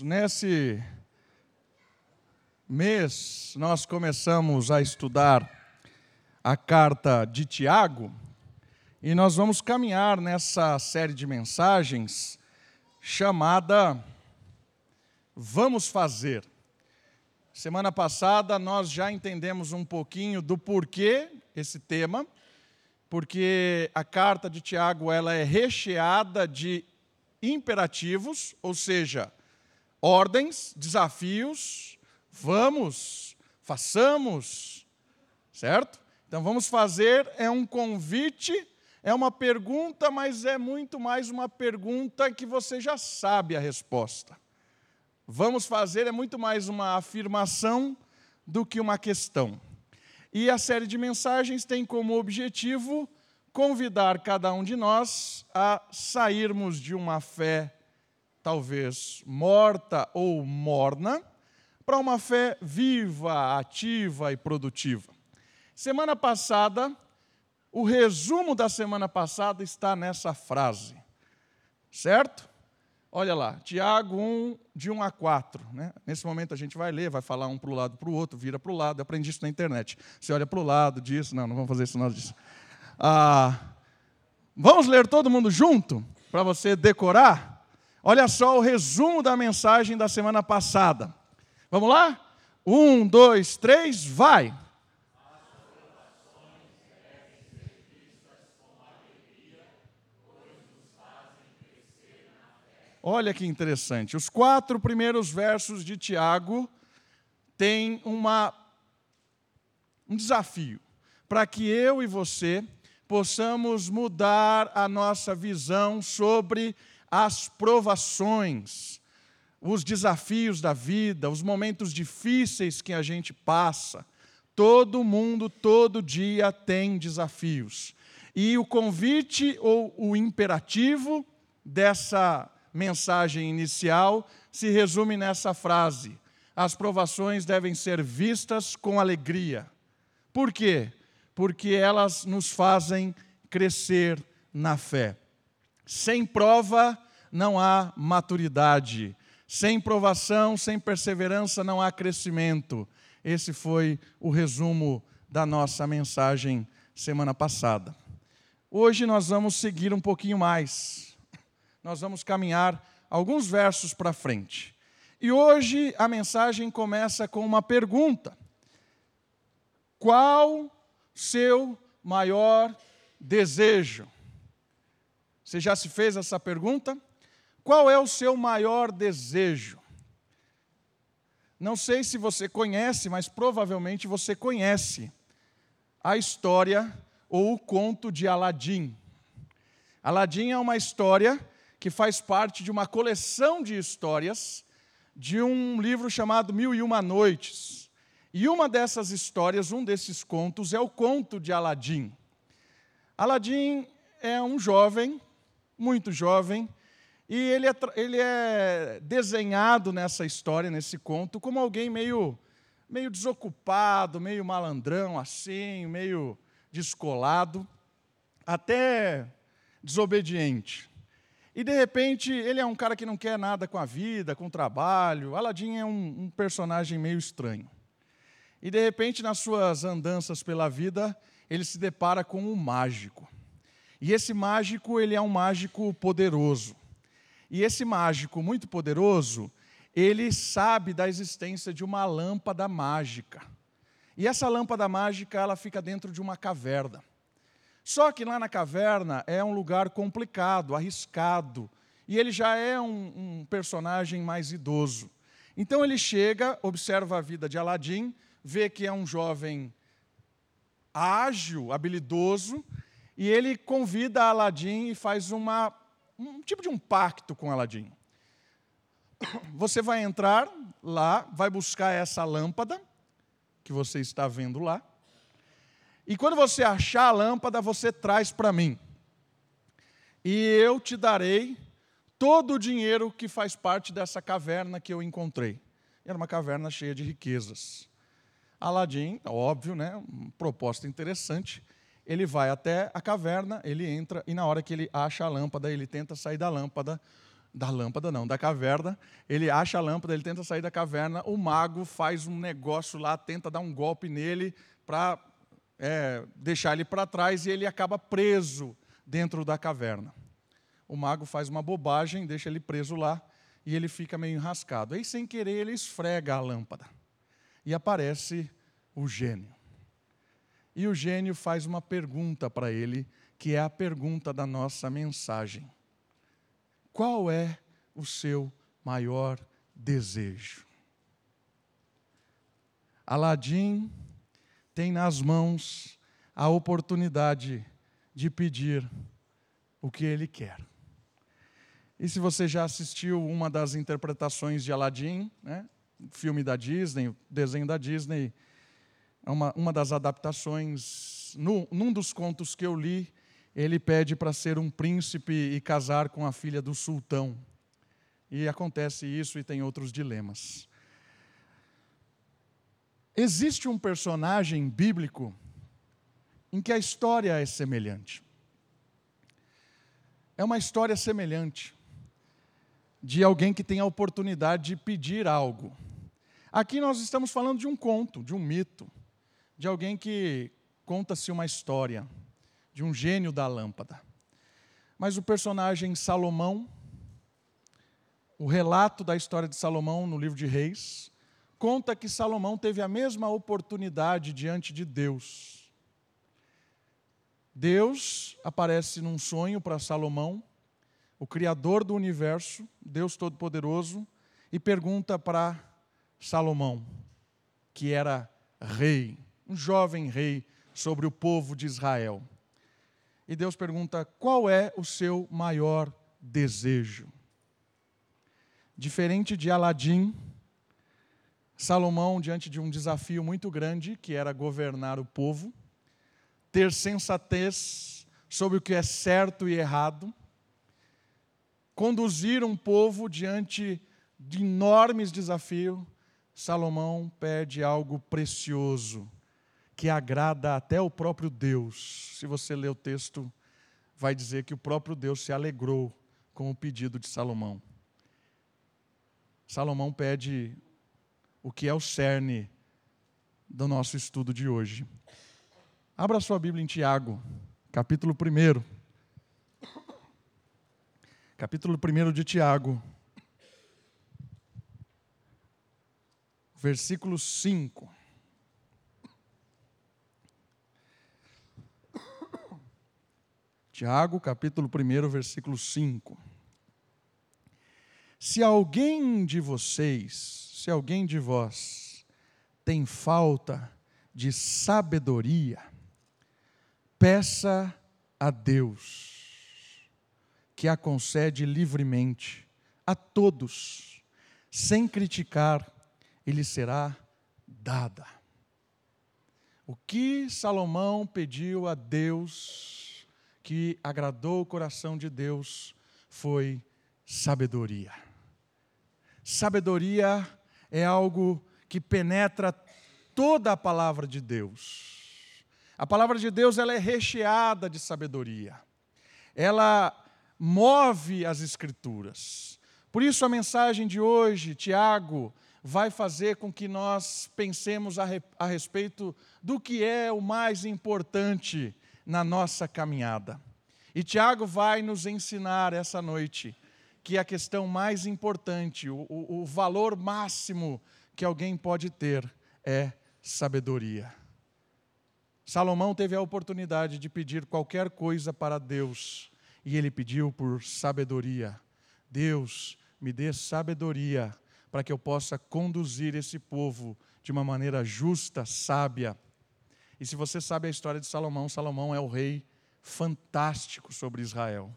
Nesse mês nós começamos a estudar a carta de Tiago e nós vamos caminhar nessa série de mensagens chamada Vamos Fazer. Semana passada nós já entendemos um pouquinho do porquê esse tema, porque a carta de Tiago ela é recheada de imperativos, ou seja, ordens, desafios, vamos, façamos, certo? Então vamos fazer é um convite, é uma pergunta, mas é muito mais uma pergunta que você já sabe a resposta. Vamos fazer é muito mais uma afirmação do que uma questão. E a série de mensagens tem como objetivo convidar cada um de nós a sairmos de uma fé talvez morta ou morna para uma fé viva, ativa e produtiva. Semana passada, o resumo da semana passada está nessa frase, certo? Olha lá, Tiago 1, de 1 a 4. Né? Nesse momento a gente vai ler, vai falar um para o lado para o outro, vira para o lado. Eu aprendi isso na internet. Você olha para o lado, diz, não, não vamos fazer isso, não disso. Ah, vamos ler todo mundo junto, para você decorar? Olha só o resumo da mensagem da semana passada. Vamos lá? Um, dois, três, vai! Olha que interessante. Os quatro primeiros versos de Tiago têm uma, um desafio para que eu e você possamos mudar a nossa visão sobre as provações, os desafios da vida, os momentos difíceis que a gente passa. Todo mundo, todo dia tem desafios. E o convite ou o imperativo dessa mensagem inicial se resume nessa frase: as provações devem ser vistas com alegria. Por quê? porque elas nos fazem crescer na fé. Sem prova não há maturidade. Sem provação, sem perseverança não há crescimento. Esse foi o resumo da nossa mensagem semana passada. Hoje nós vamos seguir um pouquinho mais. Nós vamos caminhar alguns versos para frente. E hoje a mensagem começa com uma pergunta: Qual seu maior desejo? Você já se fez essa pergunta? Qual é o seu maior desejo? Não sei se você conhece, mas provavelmente você conhece a história ou o conto de Aladim. Aladim é uma história que faz parte de uma coleção de histórias de um livro chamado Mil e Uma Noites. E uma dessas histórias, um desses contos, é o conto de Aladim. Aladim é um jovem, muito jovem, e ele é, ele é desenhado nessa história, nesse conto, como alguém meio, meio desocupado, meio malandrão, assim, meio descolado, até desobediente. E de repente ele é um cara que não quer nada com a vida, com o trabalho. Aladim é um, um personagem meio estranho. E de repente, nas suas andanças pela vida, ele se depara com um mágico. E esse mágico, ele é um mágico poderoso. E esse mágico muito poderoso, ele sabe da existência de uma lâmpada mágica. E essa lâmpada mágica, ela fica dentro de uma caverna. Só que lá na caverna é um lugar complicado, arriscado, e ele já é um, um personagem mais idoso. Então ele chega, observa a vida de Aladim, vê que é um jovem ágil, habilidoso, e ele convida Aladim e faz uma, um tipo de um pacto com Aladim. Você vai entrar lá, vai buscar essa lâmpada que você está vendo lá, e quando você achar a lâmpada, você traz para mim. E eu te darei todo o dinheiro que faz parte dessa caverna que eu encontrei. Era uma caverna cheia de riquezas. Aladim, óbvio, né? proposta interessante. Ele vai até a caverna, ele entra e na hora que ele acha a lâmpada, ele tenta sair da lâmpada. da lâmpada não, da caverna. Ele acha a lâmpada, ele tenta sair da caverna. O mago faz um negócio lá, tenta dar um golpe nele para é, deixar ele para trás e ele acaba preso dentro da caverna. O mago faz uma bobagem, deixa ele preso lá e ele fica meio enrascado. Aí, sem querer, ele esfrega a lâmpada e aparece o gênio. E o gênio faz uma pergunta para ele, que é a pergunta da nossa mensagem: Qual é o seu maior desejo? Aladim tem nas mãos a oportunidade de pedir o que ele quer. E se você já assistiu uma das interpretações de Aladim, né, filme da Disney, desenho da Disney, uma, uma das adaptações, no, num dos contos que eu li, ele pede para ser um príncipe e casar com a filha do sultão. E acontece isso e tem outros dilemas. Existe um personagem bíblico em que a história é semelhante. É uma história semelhante de alguém que tem a oportunidade de pedir algo. Aqui nós estamos falando de um conto, de um mito, de alguém que conta-se uma história, de um gênio da lâmpada. Mas o personagem Salomão, o relato da história de Salomão no livro de Reis, conta que Salomão teve a mesma oportunidade diante de Deus. Deus aparece num sonho para Salomão, o Criador do universo, Deus Todo-Poderoso, e pergunta para Salomão, que era rei, um jovem rei sobre o povo de Israel. E Deus pergunta: qual é o seu maior desejo? Diferente de Aladim, Salomão, diante de um desafio muito grande, que era governar o povo, ter sensatez sobre o que é certo e errado, conduzir um povo diante de enormes desafios, Salomão pede algo precioso, que agrada até o próprio Deus. Se você ler o texto, vai dizer que o próprio Deus se alegrou com o pedido de Salomão. Salomão pede o que é o cerne do nosso estudo de hoje. Abra sua Bíblia em Tiago, capítulo 1. Capítulo 1 de Tiago, versículo 5. Tiago, capítulo 1, versículo 5. Se alguém de vocês se alguém de vós tem falta de sabedoria, peça a Deus, que a concede livremente a todos, sem criticar, e lhe será dada. O que Salomão pediu a Deus, que agradou o coração de Deus, foi sabedoria. Sabedoria é algo que penetra toda a palavra de Deus. A palavra de Deus ela é recheada de sabedoria. Ela move as escrituras. Por isso a mensagem de hoje, Tiago, vai fazer com que nós pensemos a, a respeito do que é o mais importante na nossa caminhada. E Tiago vai nos ensinar essa noite que a questão mais importante, o, o, valor máximo que alguém pode ter é sabedoria. Salomão teve a oportunidade de pedir qualquer coisa para Deus e ele pediu por sabedoria. Deus, me dê sabedoria para que eu possa conduzir esse povo de uma maneira justa, sábia. E se você sabe a história de Salomão, Salomão é o rei fantástico sobre Israel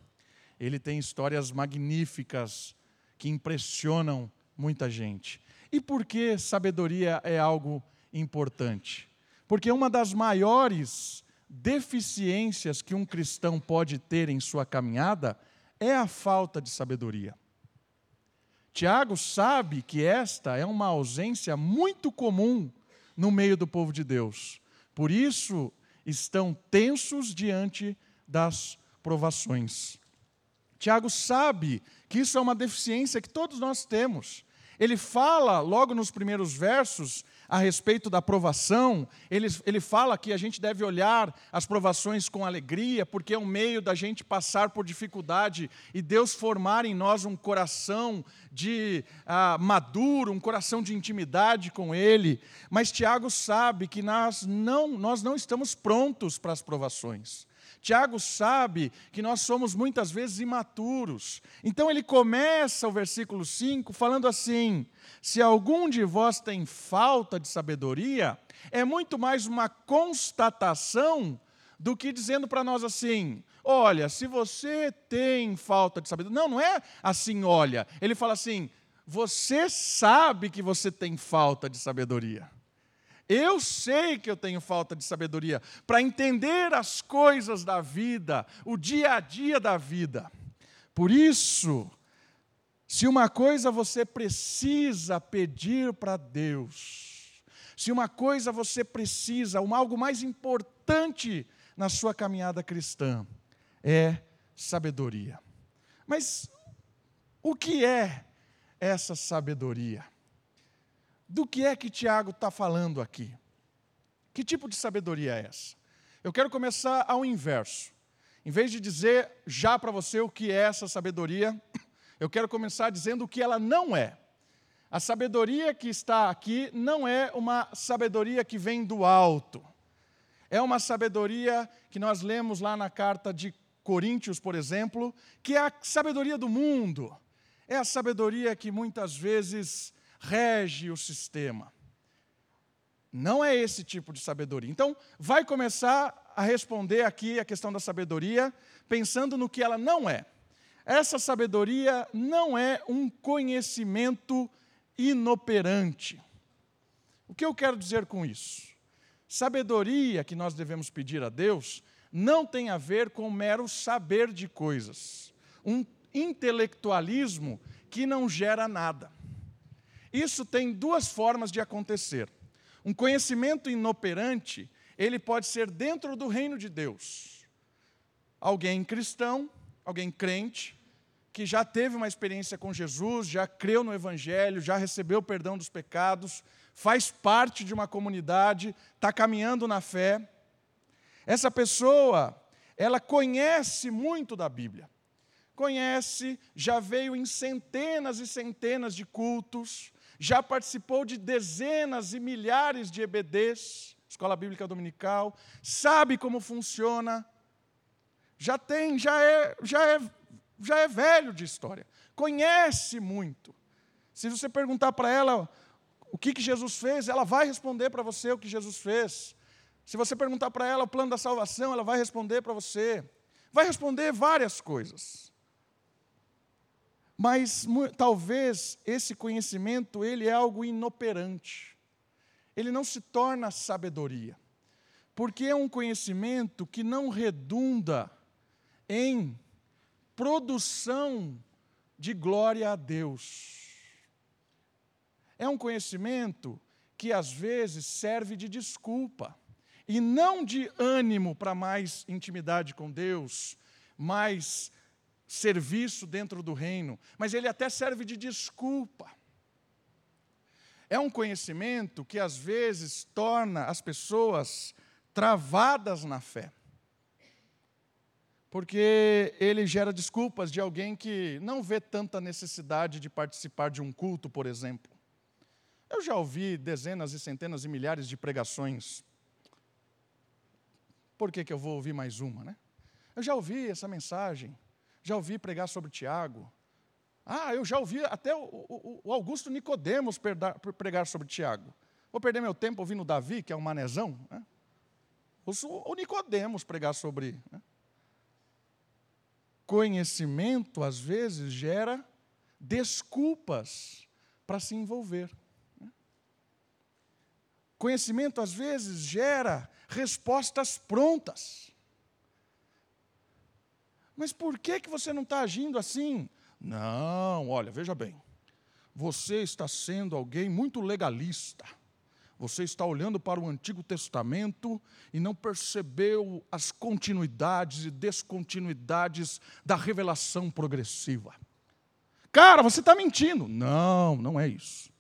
ele tem histórias magníficas que impressionam muita gente. E por que sabedoria é algo importante? Porque uma das maiores deficiências que um cristão pode ter em sua caminhada é a falta de sabedoria. Tiago sabe que esta é uma ausência muito comum no meio do povo de Deus. Por isso, estão tensos diante das provações. Tiago sabe que isso é uma deficiência que todos nós temos. Ele fala, logo nos primeiros versos, a respeito da provação, ele, ele fala que a gente deve olhar as provações com alegria, porque é um meio da gente passar por dificuldade e Deus formar em nós um coração de ah, maduro, um coração de intimidade com Ele. Mas Tiago sabe que nós não, nós não estamos prontos para as provações. Tiago sabe que nós somos muitas vezes imaturos. Então ele começa o versículo 5 falando assim: Se algum de vós tem falta de sabedoria, é muito mais uma constatação do que dizendo para nós assim: olha, se você tem falta de sabedoria. Não, não é assim, olha. Ele fala assim: você sabe que você tem falta de sabedoria. Eu sei que eu tenho falta de sabedoria para entender as coisas da vida, o dia a dia da vida. Por isso, se uma coisa você precisa pedir para Deus, se uma coisa você precisa, um algo mais importante na sua caminhada cristã, é sabedoria. Mas o que é essa sabedoria? Do que é que Tiago está falando aqui? Que tipo de sabedoria é essa? Eu quero começar ao inverso. Em vez de dizer já para você o que é essa sabedoria, eu quero começar dizendo o que ela não é. A sabedoria que está aqui não é uma sabedoria que vem do alto. É uma sabedoria que nós lemos lá na carta de Coríntios, por exemplo, que é a sabedoria do mundo. É a sabedoria que muitas vezes rege o sistema. Não é esse tipo de sabedoria. Então, vai começar a responder aqui a questão da sabedoria, pensando no que ela não é. Essa sabedoria não é um conhecimento inoperante. O que eu quero dizer com isso? Sabedoria que nós devemos pedir a Deus não tem a ver com mero saber de coisas, um intelectualismo que não gera nada. Isso tem duas formas de acontecer. Um conhecimento inoperante, ele pode ser dentro do reino de Deus. Alguém cristão, alguém crente, que já teve uma experiência com Jesus, já creu no Evangelho, já recebeu o perdão dos pecados, faz parte de uma comunidade, está caminhando na fé. Essa pessoa, ela conhece muito da Bíblia. Conhece, já veio em centenas e centenas de cultos, já participou de dezenas e milhares de EBDs, Escola Bíblica Dominical, sabe como funciona, já tem, já é, já é, já é velho de história, conhece muito. Se você perguntar para ela o que, que Jesus fez, ela vai responder para você o que Jesus fez. Se você perguntar para ela o plano da salvação, ela vai responder para você. Vai responder várias coisas. Mas talvez esse conhecimento ele é algo inoperante. Ele não se torna sabedoria. Porque é um conhecimento que não redunda em produção de glória a Deus. É um conhecimento que às vezes serve de desculpa e não de ânimo para mais intimidade com Deus, mais serviço dentro do reino, mas ele até serve de desculpa. É um conhecimento que às vezes torna as pessoas travadas na fé. Porque ele gera desculpas de alguém que não vê tanta necessidade de participar de um culto, por exemplo. Eu já ouvi dezenas e centenas e milhares de pregações. Por que, que eu vou ouvir mais uma, né? Eu já ouvi essa mensagem. Já ouvi pregar sobre Tiago. Ah, eu já ouvi até o, o, o Augusto Nicodemos pregar sobre Tiago. Vou perder meu tempo ouvindo Davi, que é um manezão. Né? O Nicodemos pregar sobre. Né? Conhecimento, às vezes, gera desculpas para se envolver. Né? Conhecimento, às vezes, gera respostas prontas. Mas por que, que você não está agindo assim? Não, olha, veja bem. Você está sendo alguém muito legalista. você está olhando para o Antigo Testamento e não percebeu as continuidades e descontinuidades da revelação progressiva. Cara, você está mentindo. Não, não é isso.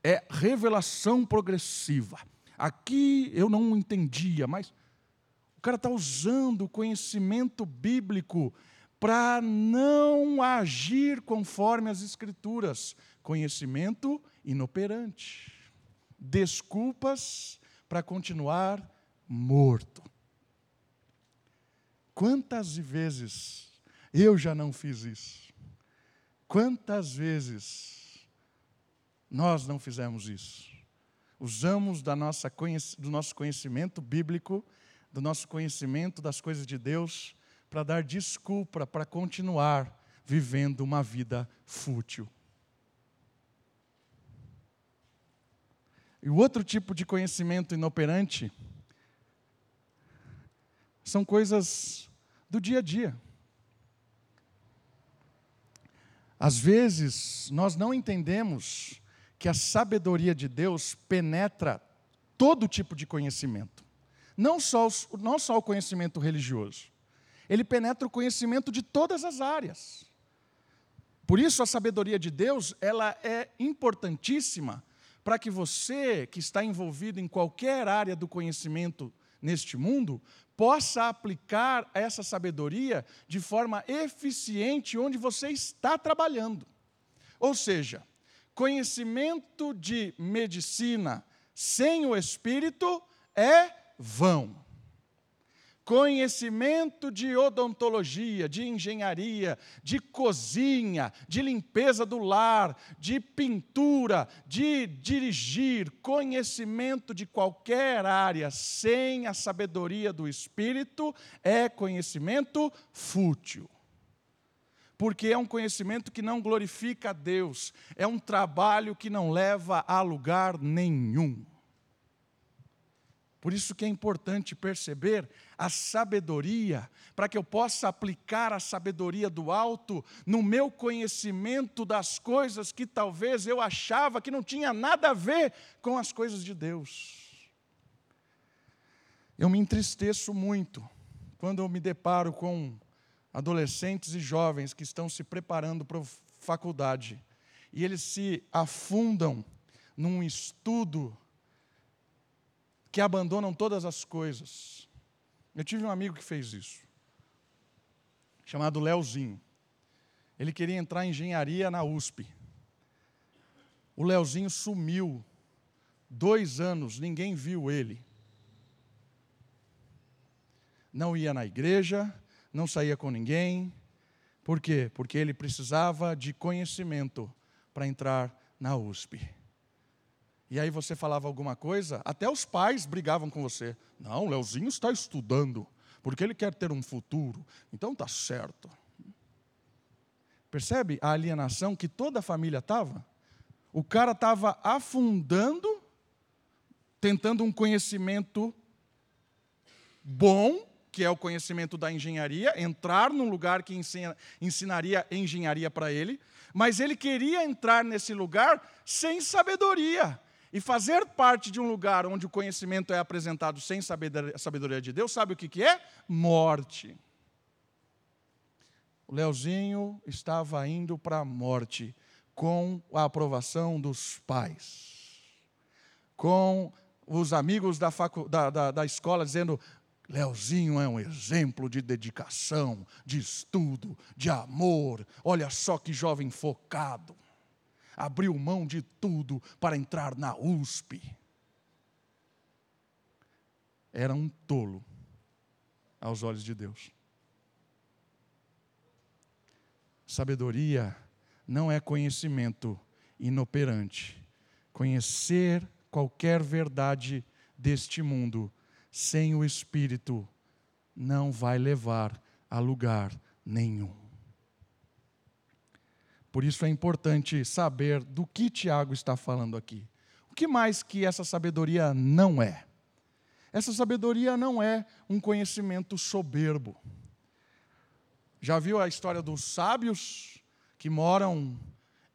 É revelação progressiva. Aqui eu não entendia, mas cara está usando o conhecimento bíblico para não agir conforme as Escrituras. Conhecimento inoperante. Desculpas para continuar morto. Quantas vezes eu já não fiz isso? Quantas vezes nós não fizemos isso? Usamos da nossa, do nosso conhecimento bíblico, do nosso conhecimento das coisas de Deus, para dar desculpa para continuar vivendo uma vida fútil. E o outro tipo de conhecimento inoperante são coisas do dia a dia. Às vezes, nós não entendemos que a sabedoria de Deus penetra todo tipo de conhecimento. Não só, não só o conhecimento religioso. Ele penetra o conhecimento de todas as áreas. Por isso, a sabedoria de Deus ela é importantíssima para que você, que está envolvido em qualquer área do conhecimento neste mundo, possa aplicar essa sabedoria de forma eficiente onde você está trabalhando. Ou seja, conhecimento de medicina sem o espírito é vão conhecimento de odontologia, de engenharia, de cozinha, de limpeza do lar, de pintura, de dirigir, conhecimento de qualquer área sem a sabedoria do espírito é conhecimento fútil. Porque é um conhecimento que não glorifica a Deus, é um trabalho que não leva a lugar nenhum. Por isso que é importante perceber a sabedoria, para que eu possa aplicar a sabedoria do alto no meu conhecimento das coisas que talvez eu achava que não tinha nada a ver com as coisas de Deus. Eu me entristeço muito quando eu me deparo com adolescentes e jovens que estão se preparando para a faculdade e eles se afundam num estudo que abandonam todas as coisas. Eu tive um amigo que fez isso, chamado Leozinho. Ele queria entrar em engenharia na USP. O Leozinho sumiu. Dois anos, ninguém viu ele. Não ia na igreja, não saía com ninguém. Por quê? Porque ele precisava de conhecimento para entrar na USP. E aí você falava alguma coisa, até os pais brigavam com você. Não, Leozinho está estudando, porque ele quer ter um futuro. Então tá certo. Percebe a alienação que toda a família estava? O cara estava afundando, tentando um conhecimento bom, que é o conhecimento da engenharia, entrar num lugar que ensina, ensinaria engenharia para ele, mas ele queria entrar nesse lugar sem sabedoria. E fazer parte de um lugar onde o conhecimento é apresentado sem sabedoria de Deus, sabe o que, que é? Morte. O Leozinho estava indo para a morte com a aprovação dos pais, com os amigos da, facu, da, da, da escola dizendo: Leozinho é um exemplo de dedicação, de estudo, de amor. Olha só que jovem focado abriu mão de tudo para entrar na USP. Era um tolo aos olhos de Deus. Sabedoria não é conhecimento inoperante. Conhecer qualquer verdade deste mundo sem o Espírito não vai levar a lugar nenhum. Por isso é importante saber do que Tiago está falando aqui. O que mais que essa sabedoria não é? Essa sabedoria não é um conhecimento soberbo. Já viu a história dos sábios que moram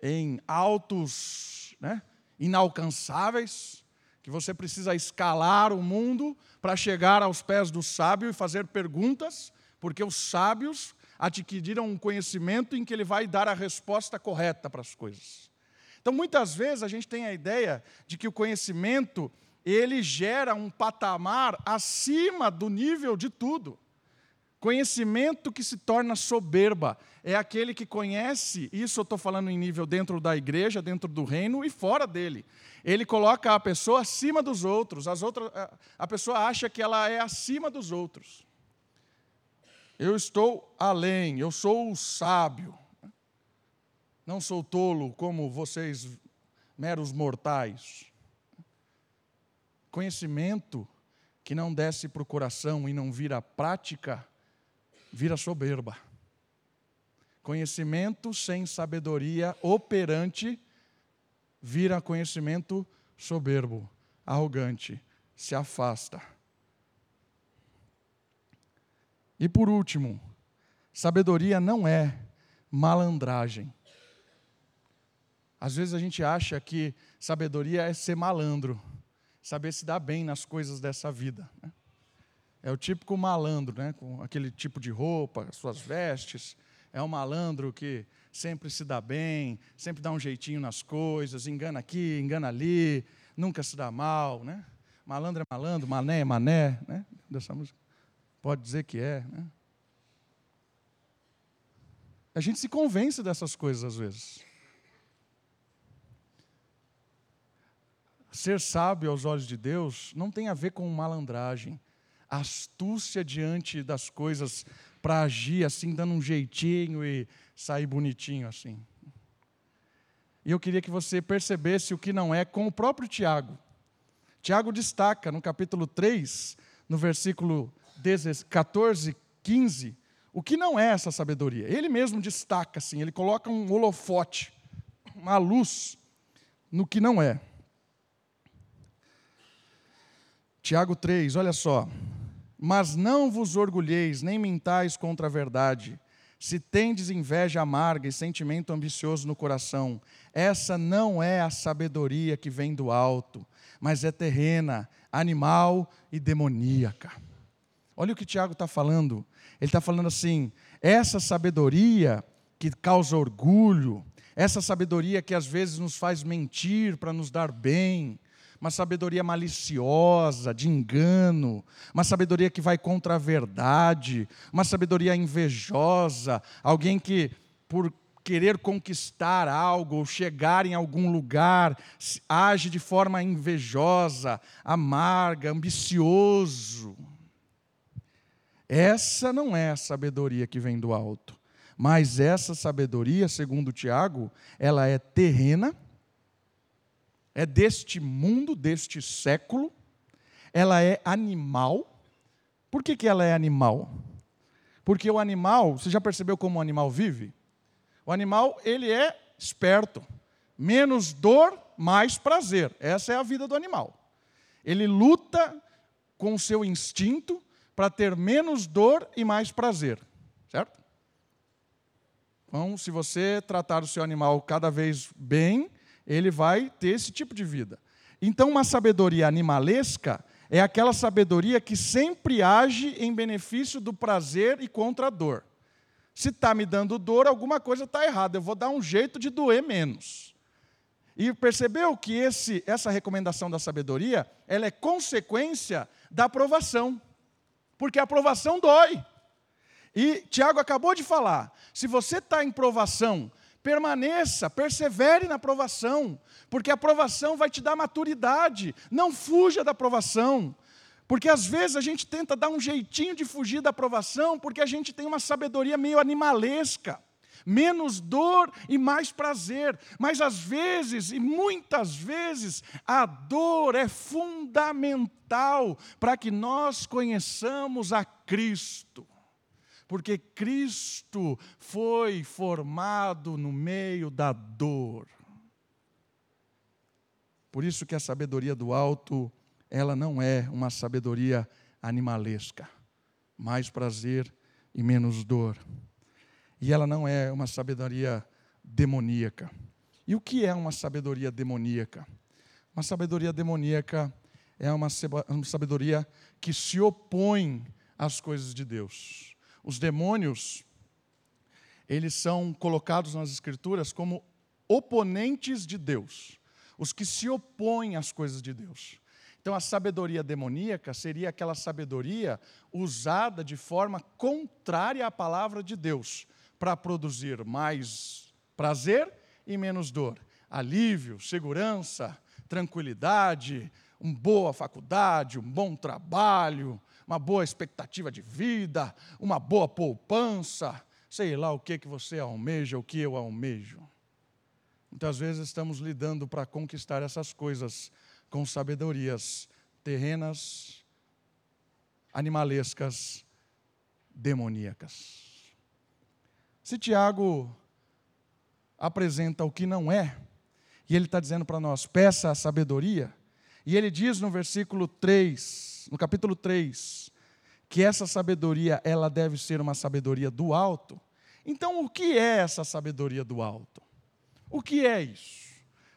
em altos, né, inalcançáveis, que você precisa escalar o mundo para chegar aos pés do sábio e fazer perguntas, porque os sábios adquiriram um conhecimento em que ele vai dar a resposta correta para as coisas. Então, muitas vezes a gente tem a ideia de que o conhecimento ele gera um patamar acima do nível de tudo. Conhecimento que se torna soberba é aquele que conhece, isso eu estou falando em nível dentro da igreja, dentro do reino e fora dele. Ele coloca a pessoa acima dos outros, as outras, a pessoa acha que ela é acima dos outros. Eu estou além, eu sou o sábio. Não sou tolo como vocês, meros mortais. Conhecimento que não desce para o coração e não vira prática, vira soberba. Conhecimento sem sabedoria operante vira conhecimento soberbo, arrogante, se afasta. E por último, sabedoria não é malandragem. Às vezes a gente acha que sabedoria é ser malandro, saber se dar bem nas coisas dessa vida. Né? É o típico malandro, né? com aquele tipo de roupa, suas vestes. É um malandro que sempre se dá bem, sempre dá um jeitinho nas coisas, engana aqui, engana ali, nunca se dá mal. Né? Malandro é malandro, mané é mané. Né? Dessa música. Pode dizer que é. Né? A gente se convence dessas coisas às vezes. Ser sábio aos olhos de Deus não tem a ver com malandragem, astúcia diante das coisas para agir assim, dando um jeitinho e sair bonitinho assim. E eu queria que você percebesse o que não é com o próprio Tiago. Tiago destaca no capítulo 3, no versículo 14, 15, o que não é essa sabedoria. Ele mesmo destaca assim, ele coloca um holofote, uma luz no que não é. Tiago 3, olha só. Mas não vos orgulheis, nem mentais contra a verdade. Se tendes inveja amarga e sentimento ambicioso no coração, essa não é a sabedoria que vem do alto, mas é terrena, animal e demoníaca. Olha o que Tiago está falando. Ele está falando assim: essa sabedoria que causa orgulho, essa sabedoria que às vezes nos faz mentir para nos dar bem, uma sabedoria maliciosa, de engano, uma sabedoria que vai contra a verdade, uma sabedoria invejosa, alguém que, por querer conquistar algo ou chegar em algum lugar, age de forma invejosa, amarga, ambicioso. Essa não é a sabedoria que vem do alto, mas essa sabedoria, segundo Tiago, ela é terrena é deste mundo, deste século, ela é animal. Por que, que ela é animal? Porque o animal, você já percebeu como o animal vive? O animal, ele é esperto. Menos dor, mais prazer. Essa é a vida do animal. Ele luta com o seu instinto para ter menos dor e mais prazer. Certo? Então, se você tratar o seu animal cada vez bem, ele vai ter esse tipo de vida. Então, uma sabedoria animalesca é aquela sabedoria que sempre age em benefício do prazer e contra a dor. Se está me dando dor, alguma coisa está errada, eu vou dar um jeito de doer menos. E percebeu que esse, essa recomendação da sabedoria ela é consequência da aprovação, porque a aprovação dói. E Tiago acabou de falar: se você está em provação Permaneça, persevere na aprovação, porque a aprovação vai te dar maturidade. Não fuja da aprovação. Porque às vezes a gente tenta dar um jeitinho de fugir da aprovação, porque a gente tem uma sabedoria meio animalesca. Menos dor e mais prazer. Mas às vezes, e muitas vezes, a dor é fundamental para que nós conheçamos a Cristo porque Cristo foi formado no meio da dor. Por isso que a sabedoria do alto, ela não é uma sabedoria animalesca, mais prazer e menos dor. E ela não é uma sabedoria demoníaca. E o que é uma sabedoria demoníaca? Uma sabedoria demoníaca é uma sabedoria que se opõe às coisas de Deus. Os demônios, eles são colocados nas Escrituras como oponentes de Deus, os que se opõem às coisas de Deus. Então, a sabedoria demoníaca seria aquela sabedoria usada de forma contrária à palavra de Deus, para produzir mais prazer e menos dor, alívio, segurança, tranquilidade, uma boa faculdade, um bom trabalho, uma boa expectativa de vida, uma boa poupança, sei lá o que, que você almeja, o que eu almejo. Muitas vezes estamos lidando para conquistar essas coisas com sabedorias terrenas, animalescas, demoníacas. Se Tiago apresenta o que não é, e ele está dizendo para nós: peça a sabedoria, e ele diz no versículo 3, no capítulo 3, que essa sabedoria ela deve ser uma sabedoria do alto. Então, o que é essa sabedoria do alto? O que é isso?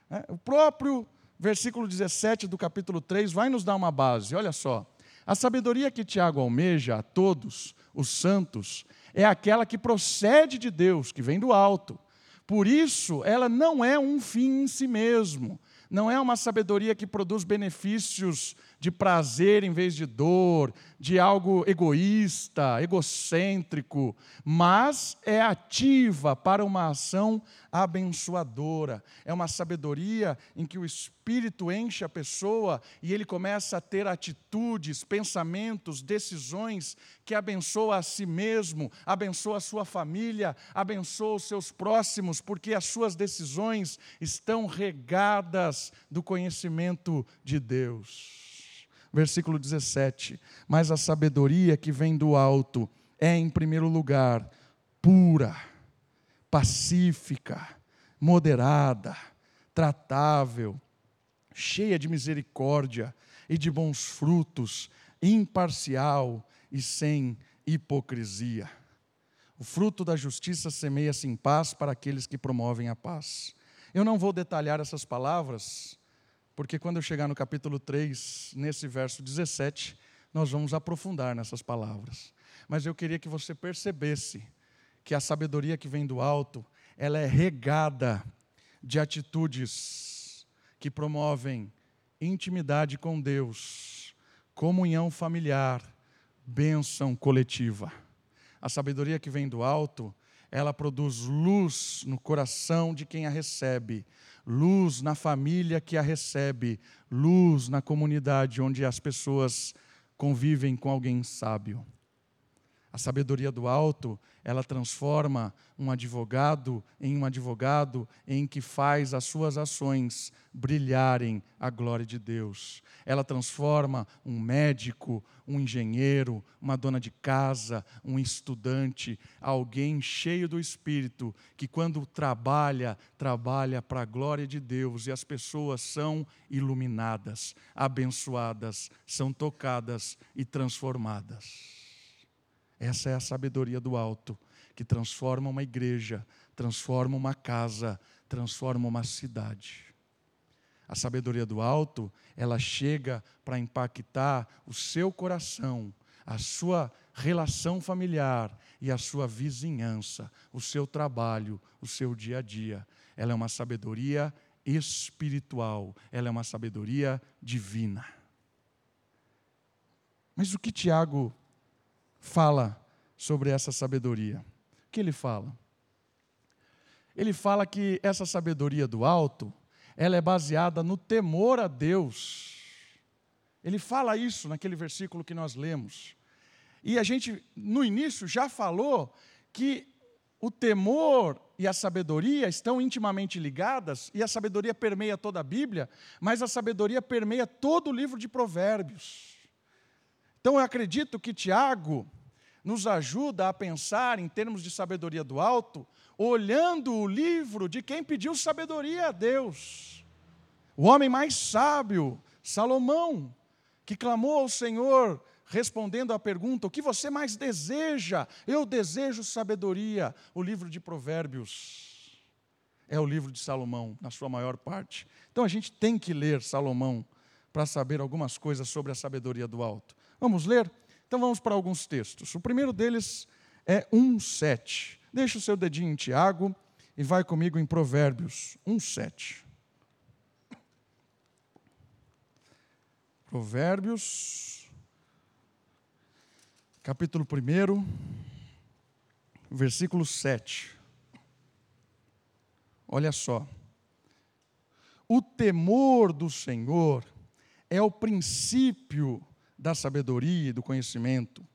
É, o próprio versículo 17 do capítulo 3 vai nos dar uma base. Olha só. A sabedoria que Tiago almeja a todos os santos é aquela que procede de Deus, que vem do alto. Por isso, ela não é um fim em si mesmo, não é uma sabedoria que produz benefícios de prazer em vez de dor, de algo egoísta, egocêntrico, mas é ativa para uma ação abençoadora. É uma sabedoria em que o Espírito enche a pessoa e ele começa a ter atitudes, pensamentos, decisões que abençoa a si mesmo, abençoa a sua família, abençoa os seus próximos, porque as suas decisões estão regadas do conhecimento de Deus versículo 17. Mas a sabedoria que vem do alto é, em primeiro lugar, pura, pacífica, moderada, tratável, cheia de misericórdia e de bons frutos, imparcial e sem hipocrisia. O fruto da justiça semeia-se em paz para aqueles que promovem a paz. Eu não vou detalhar essas palavras, porque quando eu chegar no capítulo 3, nesse verso 17, nós vamos aprofundar nessas palavras. Mas eu queria que você percebesse que a sabedoria que vem do alto, ela é regada de atitudes que promovem intimidade com Deus, comunhão familiar, bênção coletiva. A sabedoria que vem do alto, ela produz luz no coração de quem a recebe, luz na família que a recebe, luz na comunidade onde as pessoas convivem com alguém sábio. A sabedoria do alto, ela transforma um advogado em um advogado em que faz as suas ações brilharem a glória de Deus. Ela transforma um médico, um engenheiro, uma dona de casa, um estudante, alguém cheio do espírito, que quando trabalha, trabalha para a glória de Deus e as pessoas são iluminadas, abençoadas, são tocadas e transformadas. Essa é a sabedoria do alto, que transforma uma igreja, transforma uma casa, transforma uma cidade. A sabedoria do alto, ela chega para impactar o seu coração, a sua relação familiar e a sua vizinhança, o seu trabalho, o seu dia a dia. Ela é uma sabedoria espiritual, ela é uma sabedoria divina. Mas o que Tiago fala sobre essa sabedoria. O que ele fala? Ele fala que essa sabedoria do alto, ela é baseada no temor a Deus. Ele fala isso naquele versículo que nós lemos. E a gente, no início, já falou que o temor e a sabedoria estão intimamente ligadas, e a sabedoria permeia toda a Bíblia, mas a sabedoria permeia todo o livro de Provérbios. Então eu acredito que Tiago, nos ajuda a pensar em termos de sabedoria do alto, olhando o livro de quem pediu sabedoria a Deus. O homem mais sábio, Salomão, que clamou ao Senhor, respondendo à pergunta: O que você mais deseja? Eu desejo sabedoria. O livro de Provérbios é o livro de Salomão, na sua maior parte. Então a gente tem que ler Salomão para saber algumas coisas sobre a sabedoria do alto. Vamos ler? Então vamos para alguns textos. O primeiro deles é 1,7. Deixa o seu dedinho em Tiago e vai comigo em Provérbios 1,7. Provérbios, capítulo 1, versículo 7. Olha só. O temor do Senhor é o princípio da sabedoria e do conhecimento.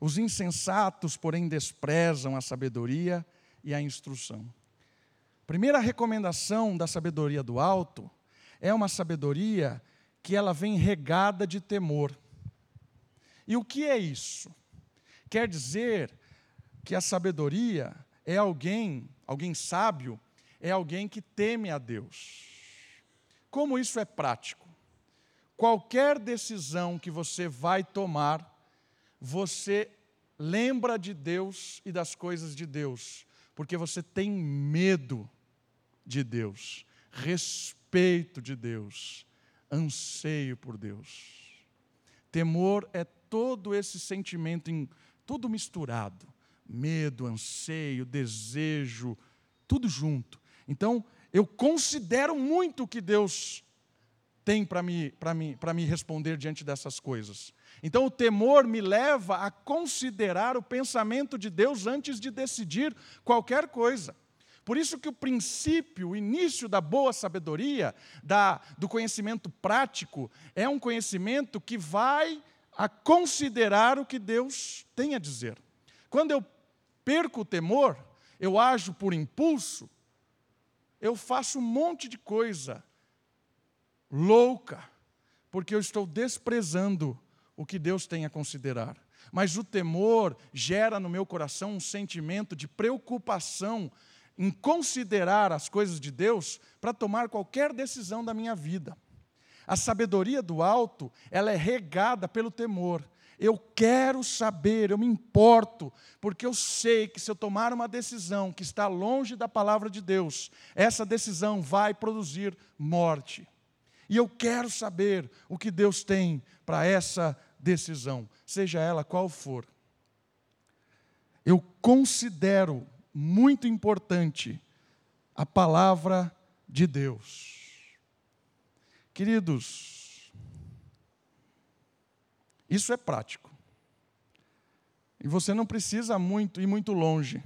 Os insensatos, porém, desprezam a sabedoria e a instrução. Primeira recomendação da sabedoria do alto é uma sabedoria que ela vem regada de temor. E o que é isso? Quer dizer que a sabedoria é alguém, alguém sábio, é alguém que teme a Deus. Como isso é prático? Qualquer decisão que você vai tomar, você lembra de Deus e das coisas de Deus, porque você tem medo de Deus, respeito de Deus, anseio por Deus. Temor é todo esse sentimento em tudo misturado, medo, anseio, desejo, tudo junto. Então, eu considero muito o que Deus tem para me, me, me responder diante dessas coisas. Então, o temor me leva a considerar o pensamento de Deus antes de decidir qualquer coisa. Por isso que o princípio, o início da boa sabedoria, da, do conhecimento prático, é um conhecimento que vai a considerar o que Deus tem a dizer. Quando eu perco o temor, eu ajo por impulso, eu faço um monte de coisa louca, porque eu estou desprezando o que Deus tem a considerar. Mas o temor gera no meu coração um sentimento de preocupação em considerar as coisas de Deus para tomar qualquer decisão da minha vida. A sabedoria do alto, ela é regada pelo temor. Eu quero saber, eu me importo, porque eu sei que se eu tomar uma decisão que está longe da palavra de Deus, essa decisão vai produzir morte. E eu quero saber o que Deus tem para essa decisão, seja ela qual for. Eu considero muito importante a palavra de Deus. Queridos, isso é prático. E você não precisa muito ir muito longe.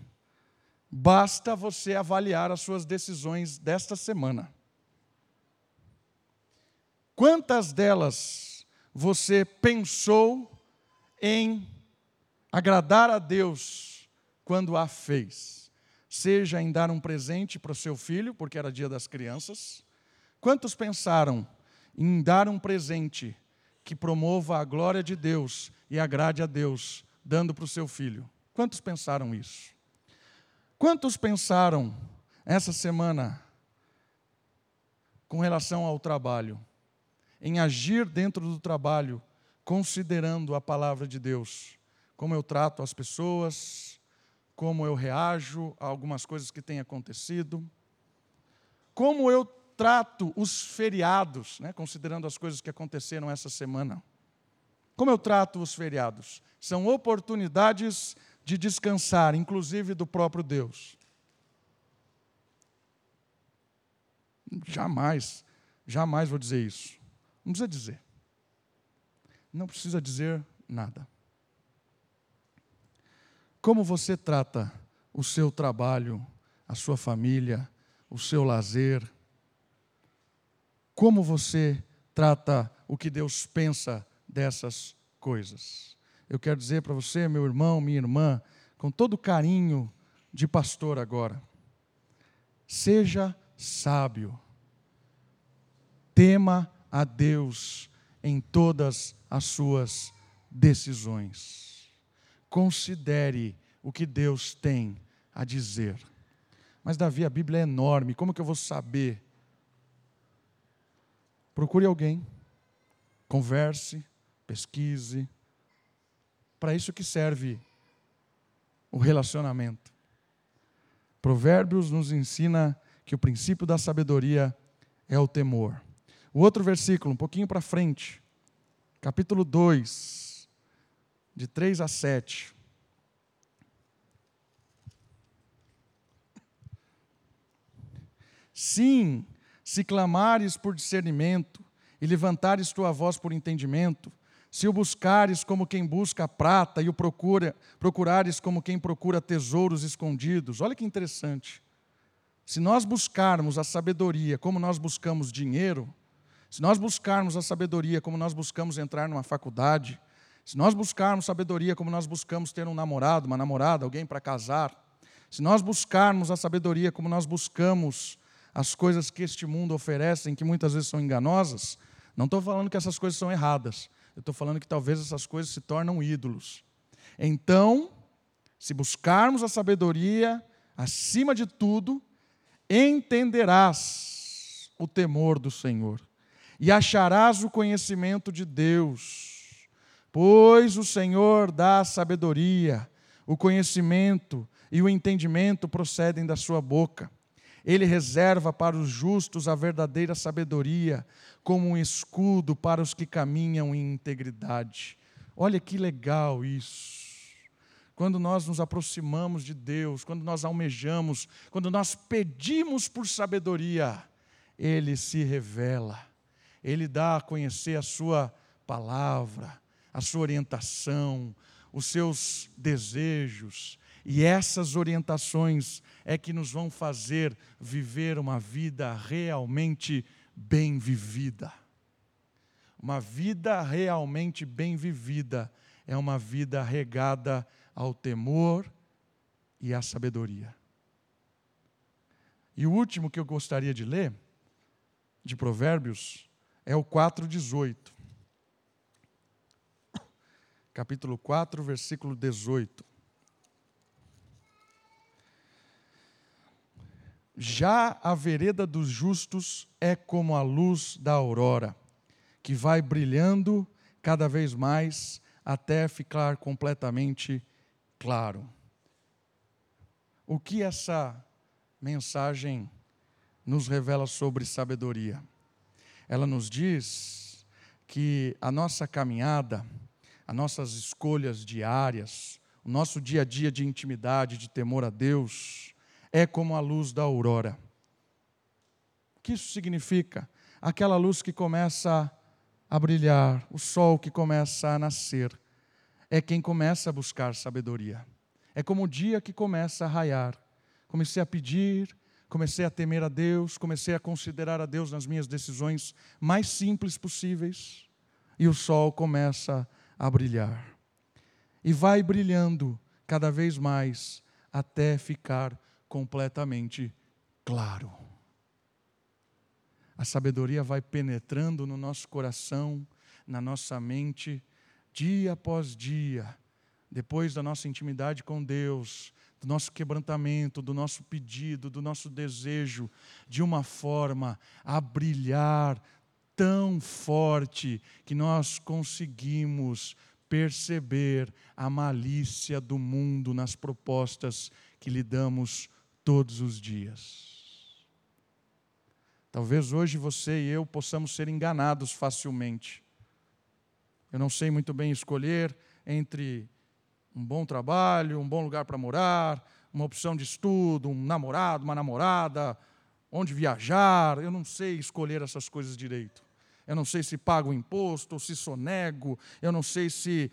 Basta você avaliar as suas decisões desta semana. Quantas delas você pensou em agradar a Deus quando a fez? seja em dar um presente para o seu filho, porque era dia das crianças. Quantos pensaram em dar um presente que promova a glória de Deus e agrade a Deus, dando para o seu filho? Quantos pensaram isso? Quantos pensaram essa semana com relação ao trabalho, em agir dentro do trabalho, considerando a palavra de Deus, como eu trato as pessoas, como eu reajo a algumas coisas que têm acontecido, como eu trato os feriados, né, considerando as coisas que aconteceram essa semana. Como eu trato os feriados? São oportunidades de descansar, inclusive do próprio Deus. Jamais, jamais vou dizer isso. Não precisa dizer. Não precisa dizer nada. Como você trata o seu trabalho, a sua família, o seu lazer? Como você trata o que Deus pensa dessas coisas? Eu quero dizer para você, meu irmão, minha irmã, com todo carinho de pastor agora, seja sábio, tema a Deus em todas as suas decisões considere o que Deus tem a dizer. Mas, Davi, a Bíblia é enorme, como que eu vou saber? Procure alguém, converse, pesquise. Para isso que serve o relacionamento. Provérbios nos ensina que o princípio da sabedoria é o temor. O outro versículo, um pouquinho para frente, capítulo 2, de 3 a 7. Sim, se clamares por discernimento e levantares tua voz por entendimento, se o buscares como quem busca prata e o procura, procurares como quem procura tesouros escondidos. Olha que interessante. Se nós buscarmos a sabedoria como nós buscamos dinheiro, se nós buscarmos a sabedoria como nós buscamos entrar numa faculdade, se nós buscarmos sabedoria como nós buscamos ter um namorado, uma namorada, alguém para casar, se nós buscarmos a sabedoria como nós buscamos as coisas que este mundo oferece, que muitas vezes são enganosas, não estou falando que essas coisas são erradas, eu estou falando que talvez essas coisas se tornam ídolos. Então, se buscarmos a sabedoria, acima de tudo, entenderás o temor do Senhor e acharás o conhecimento de Deus, pois o Senhor dá sabedoria, o conhecimento e o entendimento procedem da sua boca. Ele reserva para os justos a verdadeira sabedoria, como um escudo para os que caminham em integridade. Olha que legal isso. Quando nós nos aproximamos de Deus, quando nós almejamos, quando nós pedimos por sabedoria, Ele se revela, Ele dá a conhecer a Sua palavra, a Sua orientação, os seus desejos, e essas orientações é que nos vão fazer viver uma vida realmente bem vivida. Uma vida realmente bem vivida é uma vida regada ao temor e à sabedoria. E o último que eu gostaria de ler, de Provérbios, é o 4,18. Capítulo 4, versículo 18. Já a vereda dos justos é como a luz da aurora, que vai brilhando cada vez mais até ficar completamente claro. O que essa mensagem nos revela sobre sabedoria? Ela nos diz que a nossa caminhada, as nossas escolhas diárias, o nosso dia a dia de intimidade, de temor a Deus, é como a luz da aurora. O que isso significa? Aquela luz que começa a brilhar, o sol que começa a nascer, é quem começa a buscar sabedoria. É como o dia que começa a raiar. Comecei a pedir, comecei a temer a Deus, comecei a considerar a Deus nas minhas decisões mais simples possíveis, e o sol começa a brilhar. E vai brilhando cada vez mais até ficar completamente claro. A sabedoria vai penetrando no nosso coração, na nossa mente, dia após dia, depois da nossa intimidade com Deus, do nosso quebrantamento, do nosso pedido, do nosso desejo, de uma forma a brilhar tão forte que nós conseguimos perceber a malícia do mundo nas propostas que lhe damos todos os dias. Talvez hoje você e eu possamos ser enganados facilmente. Eu não sei muito bem escolher entre um bom trabalho, um bom lugar para morar, uma opção de estudo, um namorado, uma namorada, onde viajar. Eu não sei escolher essas coisas direito. Eu não sei se pago imposto ou se sonego. Eu não sei se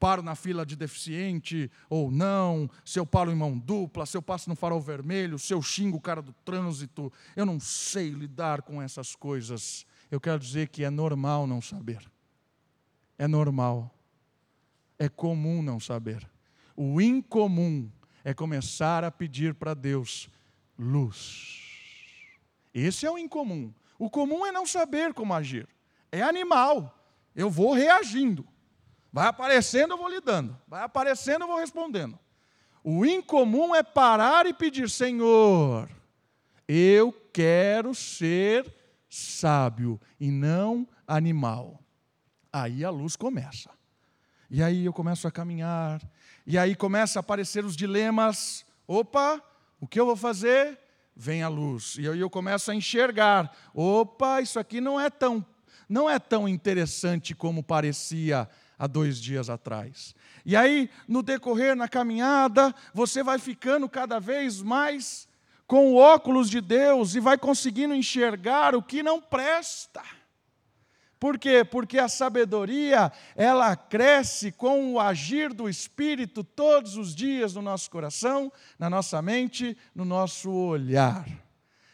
paro na fila de deficiente ou não, se eu paro em mão dupla, se eu passo no farol vermelho, se eu xingo o cara do trânsito. Eu não sei lidar com essas coisas. Eu quero dizer que é normal não saber. É normal. É comum não saber. O incomum é começar a pedir para Deus luz. Esse é o incomum. O comum é não saber como agir. É animal. Eu vou reagindo. Vai aparecendo, eu vou lhe dando. Vai aparecendo, eu vou respondendo. O incomum é parar e pedir: Senhor, eu quero ser sábio e não animal. Aí a luz começa. E aí eu começo a caminhar. E aí começa a aparecer os dilemas. Opa, o que eu vou fazer? vem a luz. E aí eu começo a enxergar. Opa, isso aqui não é tão, não é tão interessante como parecia há dois dias atrás. E aí, no decorrer, na caminhada, você vai ficando cada vez mais com o óculos de Deus e vai conseguindo enxergar o que não presta. Por quê? Porque a sabedoria, ela cresce com o agir do Espírito todos os dias no nosso coração, na nossa mente, no nosso olhar.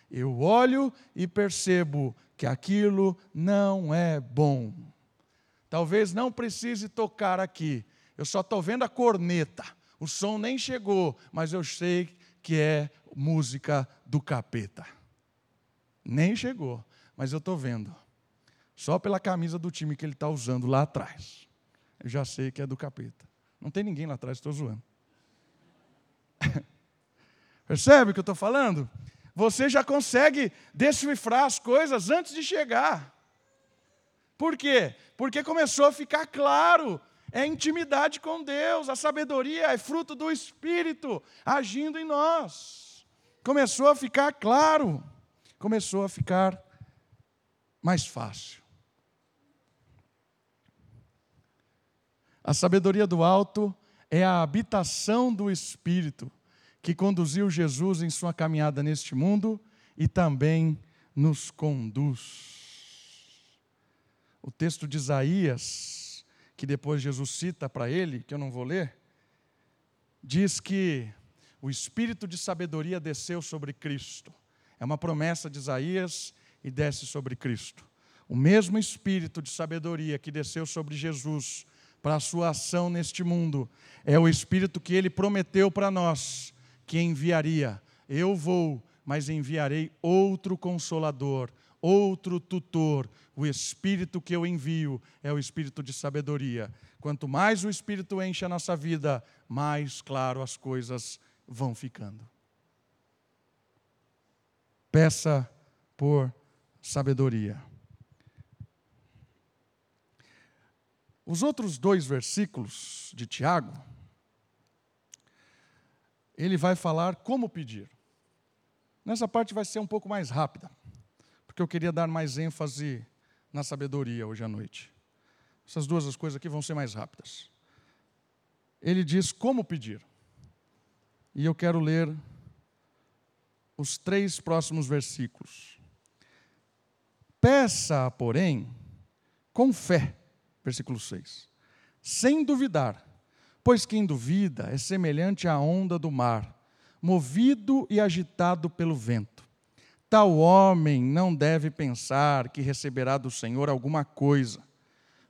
Eu olho e percebo que aquilo não é bom. Talvez não precise tocar aqui. Eu só estou vendo a corneta. O som nem chegou, mas eu sei que é música do capeta. Nem chegou, mas eu estou vendo. Só pela camisa do time que ele está usando lá atrás. Eu já sei que é do capeta. Não tem ninguém lá atrás, estou zoando. Percebe o que eu estou falando? Você já consegue decifrar as coisas antes de chegar. Por quê? Porque começou a ficar claro. É intimidade com Deus, a sabedoria é fruto do Espírito agindo em nós. Começou a ficar claro, começou a ficar mais fácil. A sabedoria do alto é a habitação do Espírito que conduziu Jesus em sua caminhada neste mundo e também nos conduz. O texto de Isaías, que depois Jesus cita para ele, que eu não vou ler, diz que o espírito de sabedoria desceu sobre Cristo. É uma promessa de Isaías e desce sobre Cristo. O mesmo espírito de sabedoria que desceu sobre Jesus para a sua ação neste mundo. É o Espírito que ele prometeu para nós que enviaria. Eu vou, mas enviarei outro consolador, outro tutor. O Espírito que eu envio é o Espírito de sabedoria. Quanto mais o Espírito enche a nossa vida, mais claro as coisas vão ficando. Peça por sabedoria. Os outros dois versículos de Tiago, ele vai falar como pedir. Nessa parte vai ser um pouco mais rápida, porque eu queria dar mais ênfase na sabedoria hoje à noite. Essas duas coisas aqui vão ser mais rápidas. Ele diz como pedir. E eu quero ler os três próximos versículos. Peça, porém, com fé versículo 6. Sem duvidar, pois quem duvida é semelhante à onda do mar, movido e agitado pelo vento. Tal homem não deve pensar que receberá do Senhor alguma coisa,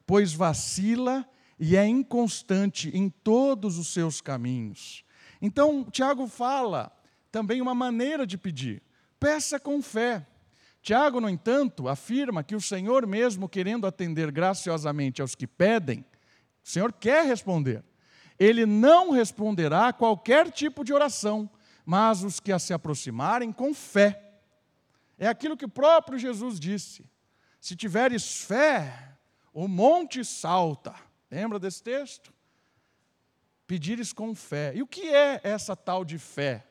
pois vacila e é inconstante em todos os seus caminhos. Então, Tiago fala também uma maneira de pedir: peça com fé. Tiago, no entanto, afirma que o Senhor, mesmo querendo atender graciosamente aos que pedem, o Senhor quer responder. Ele não responderá a qualquer tipo de oração, mas os que a se aproximarem com fé. É aquilo que o próprio Jesus disse: se tiveres fé, o monte salta. Lembra desse texto? Pedires com fé. E o que é essa tal de fé?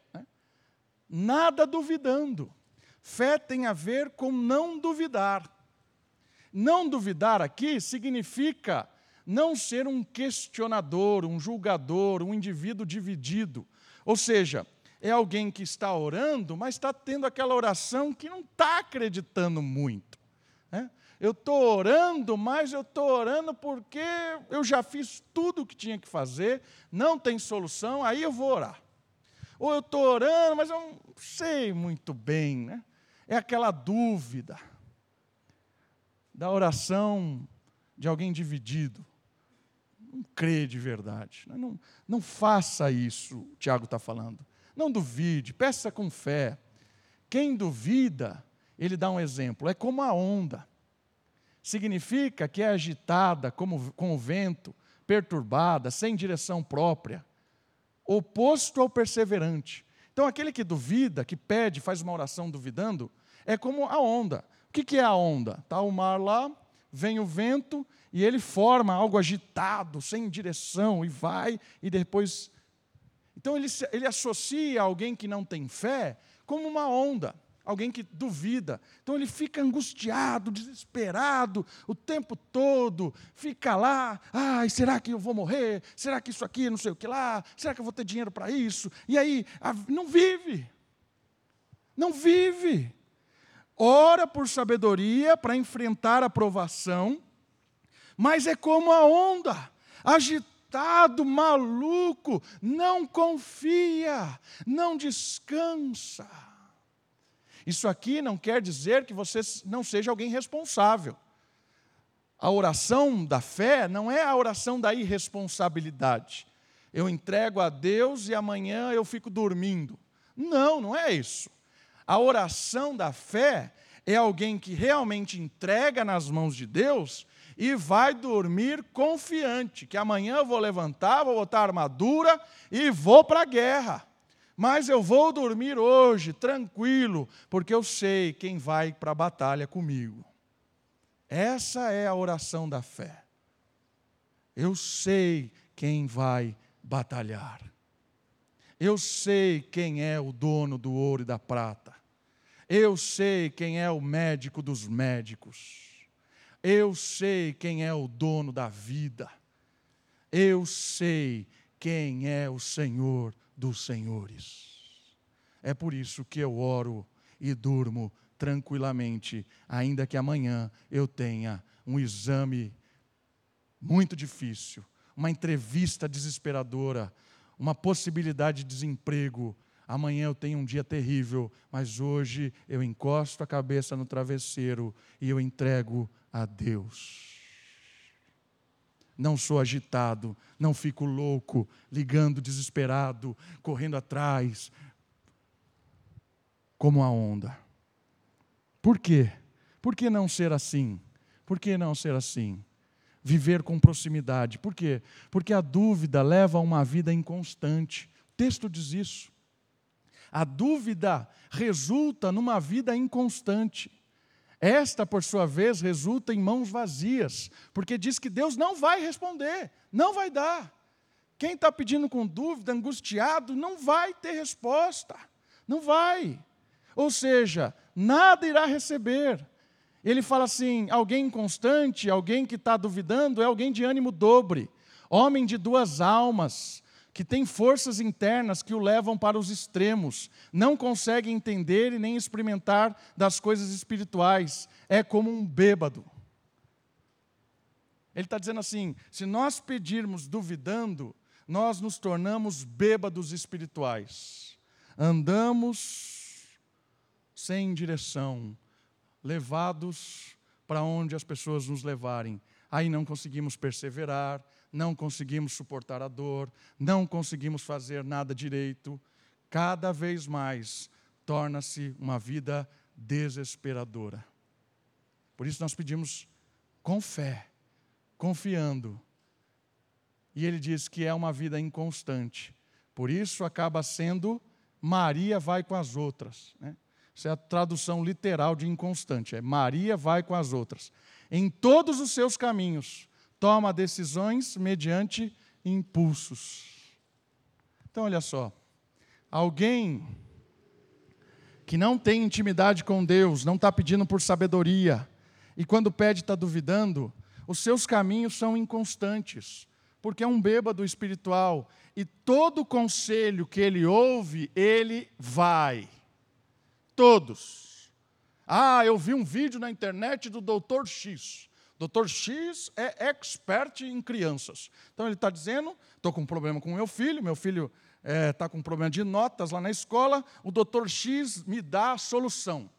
Nada duvidando. Fé tem a ver com não duvidar. Não duvidar aqui significa não ser um questionador, um julgador, um indivíduo dividido. Ou seja, é alguém que está orando, mas está tendo aquela oração que não está acreditando muito. Né? Eu estou orando, mas eu estou orando porque eu já fiz tudo o que tinha que fazer, não tem solução, aí eu vou orar. Ou eu estou orando, mas eu não sei muito bem. Né? É aquela dúvida da oração de alguém dividido. Não crê de verdade. Não, não faça isso, o Tiago está falando. Não duvide, peça com fé. Quem duvida, ele dá um exemplo, é como a onda. Significa que é agitada como, com o vento, perturbada, sem direção própria, oposto ao perseverante. Então, aquele que duvida, que pede, faz uma oração duvidando, é como a onda. O que é a onda? Está o mar lá, vem o vento e ele forma algo agitado, sem direção, e vai, e depois. Então, ele, ele associa alguém que não tem fé como uma onda alguém que duvida. Então ele fica angustiado, desesperado o tempo todo, fica lá, ai, será que eu vou morrer? Será que isso aqui, não sei o que lá? Será que eu vou ter dinheiro para isso? E aí, não vive. Não vive. Ora por sabedoria para enfrentar a provação, mas é como a onda, agitado, maluco, não confia, não descansa. Isso aqui não quer dizer que você não seja alguém responsável. A oração da fé não é a oração da irresponsabilidade. Eu entrego a Deus e amanhã eu fico dormindo. Não, não é isso. A oração da fé é alguém que realmente entrega nas mãos de Deus e vai dormir confiante, que amanhã eu vou levantar, vou botar armadura e vou para a guerra. Mas eu vou dormir hoje, tranquilo, porque eu sei quem vai para a batalha comigo. Essa é a oração da fé. Eu sei quem vai batalhar. Eu sei quem é o dono do ouro e da prata. Eu sei quem é o médico dos médicos. Eu sei quem é o dono da vida. Eu sei quem é o Senhor dos senhores. É por isso que eu oro e durmo tranquilamente, ainda que amanhã eu tenha um exame muito difícil, uma entrevista desesperadora, uma possibilidade de desemprego. Amanhã eu tenho um dia terrível, mas hoje eu encosto a cabeça no travesseiro e eu entrego a Deus não sou agitado, não fico louco, ligando desesperado, correndo atrás, como a onda. Por quê? Por que não ser assim? Por que não ser assim? Viver com proximidade. Por quê? Porque a dúvida leva a uma vida inconstante. O texto diz isso. A dúvida resulta numa vida inconstante. Esta, por sua vez, resulta em mãos vazias, porque diz que Deus não vai responder, não vai dar. Quem está pedindo com dúvida, angustiado, não vai ter resposta, não vai. Ou seja, nada irá receber. Ele fala assim: alguém inconstante, alguém que está duvidando, é alguém de ânimo dobre, homem de duas almas, que tem forças internas que o levam para os extremos, não consegue entender e nem experimentar das coisas espirituais, é como um bêbado. Ele está dizendo assim: se nós pedirmos duvidando, nós nos tornamos bêbados espirituais, andamos sem direção, levados para onde as pessoas nos levarem, aí não conseguimos perseverar, não conseguimos suportar a dor, não conseguimos fazer nada direito. Cada vez mais torna-se uma vida desesperadora. Por isso nós pedimos com fé, confiando. E ele diz que é uma vida inconstante. Por isso acaba sendo Maria vai com as outras. Né? Essa é a tradução literal de inconstante. É Maria vai com as outras. Em todos os seus caminhos toma decisões mediante impulsos. Então, olha só, alguém que não tem intimidade com Deus, não está pedindo por sabedoria, e quando pede está duvidando, os seus caminhos são inconstantes, porque é um bêbado espiritual, e todo conselho que ele ouve, ele vai. Todos. Ah, eu vi um vídeo na internet do doutor X. Doutor X é expert em crianças. Então ele está dizendo: estou com um problema com meu filho, meu filho está é, com um problema de notas lá na escola, o doutor X me dá a solução.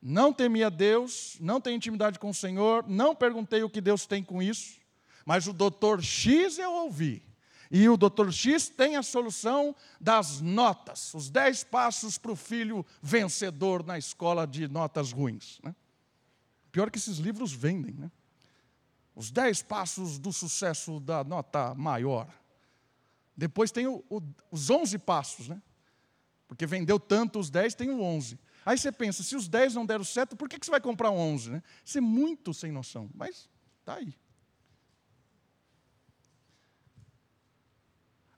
Não temia Deus, não tenho intimidade com o Senhor, não perguntei o que Deus tem com isso, mas o doutor X eu ouvi. E o doutor X tem a solução das notas, os dez passos para o filho vencedor na escola de notas ruins. Né? Pior que esses livros vendem, né? Os dez passos do sucesso da nota maior. Depois tem o, o, os onze passos, né? Porque vendeu tanto os dez, tem o onze. Aí você pensa, se os dez não deram certo, por que, que você vai comprar onze? Né? Isso é muito sem noção, mas está aí.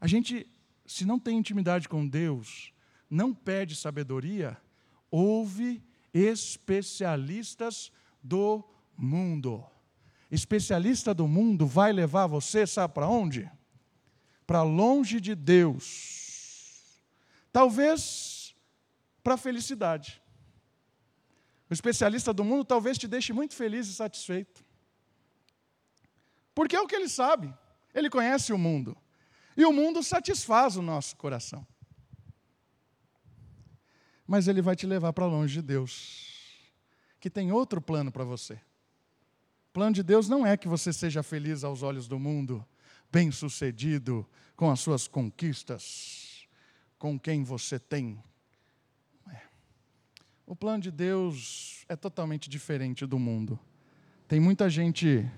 A gente, se não tem intimidade com Deus, não pede sabedoria, ouve especialistas do mundo. Especialista do mundo vai levar você, sabe para onde? Para longe de Deus. Talvez para a felicidade. O especialista do mundo talvez te deixe muito feliz e satisfeito. Porque é o que ele sabe. Ele conhece o mundo. E o mundo satisfaz o nosso coração. Mas ele vai te levar para longe de Deus, que tem outro plano para você. Plano de Deus não é que você seja feliz aos olhos do mundo, bem-sucedido com as suas conquistas, com quem você tem. É. O plano de Deus é totalmente diferente do mundo. Tem muita gente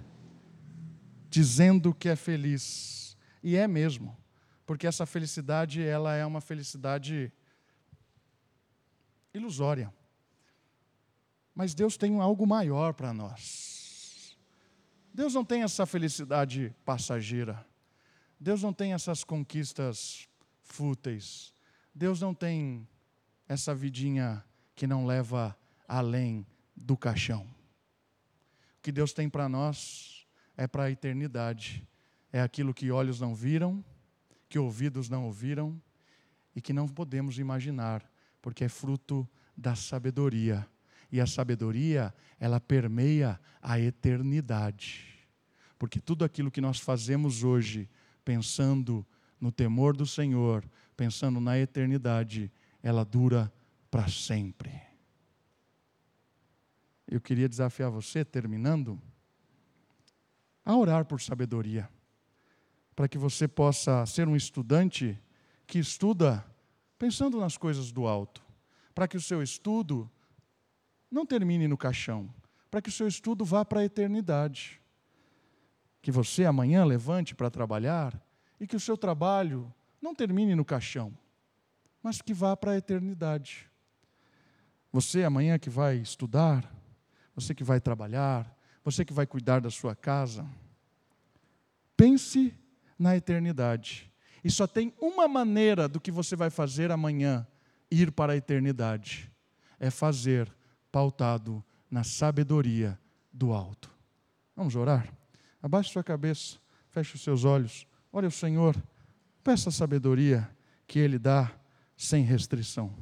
dizendo que é feliz, e é mesmo, porque essa felicidade, ela é uma felicidade ilusória. Mas Deus tem algo maior para nós. Deus não tem essa felicidade passageira. Deus não tem essas conquistas fúteis. Deus não tem essa vidinha que não leva além do caixão. O que Deus tem para nós é para a eternidade é aquilo que olhos não viram, que ouvidos não ouviram e que não podemos imaginar, porque é fruto da sabedoria. E a sabedoria, ela permeia a eternidade. Porque tudo aquilo que nós fazemos hoje, pensando no temor do Senhor, pensando na eternidade, ela dura para sempre. Eu queria desafiar você, terminando, a orar por sabedoria para que você possa ser um estudante que estuda pensando nas coisas do alto, para que o seu estudo não termine no caixão, para que o seu estudo vá para a eternidade. Que você amanhã levante para trabalhar e que o seu trabalho não termine no caixão, mas que vá para a eternidade. Você amanhã que vai estudar, você que vai trabalhar, você que vai cuidar da sua casa, pense na eternidade. E só tem uma maneira do que você vai fazer amanhã ir para a eternidade: é fazer pautado na sabedoria do alto. Vamos orar? Abaixe sua cabeça, feche os seus olhos, ore ao Senhor, peça a sabedoria que Ele dá sem restrição.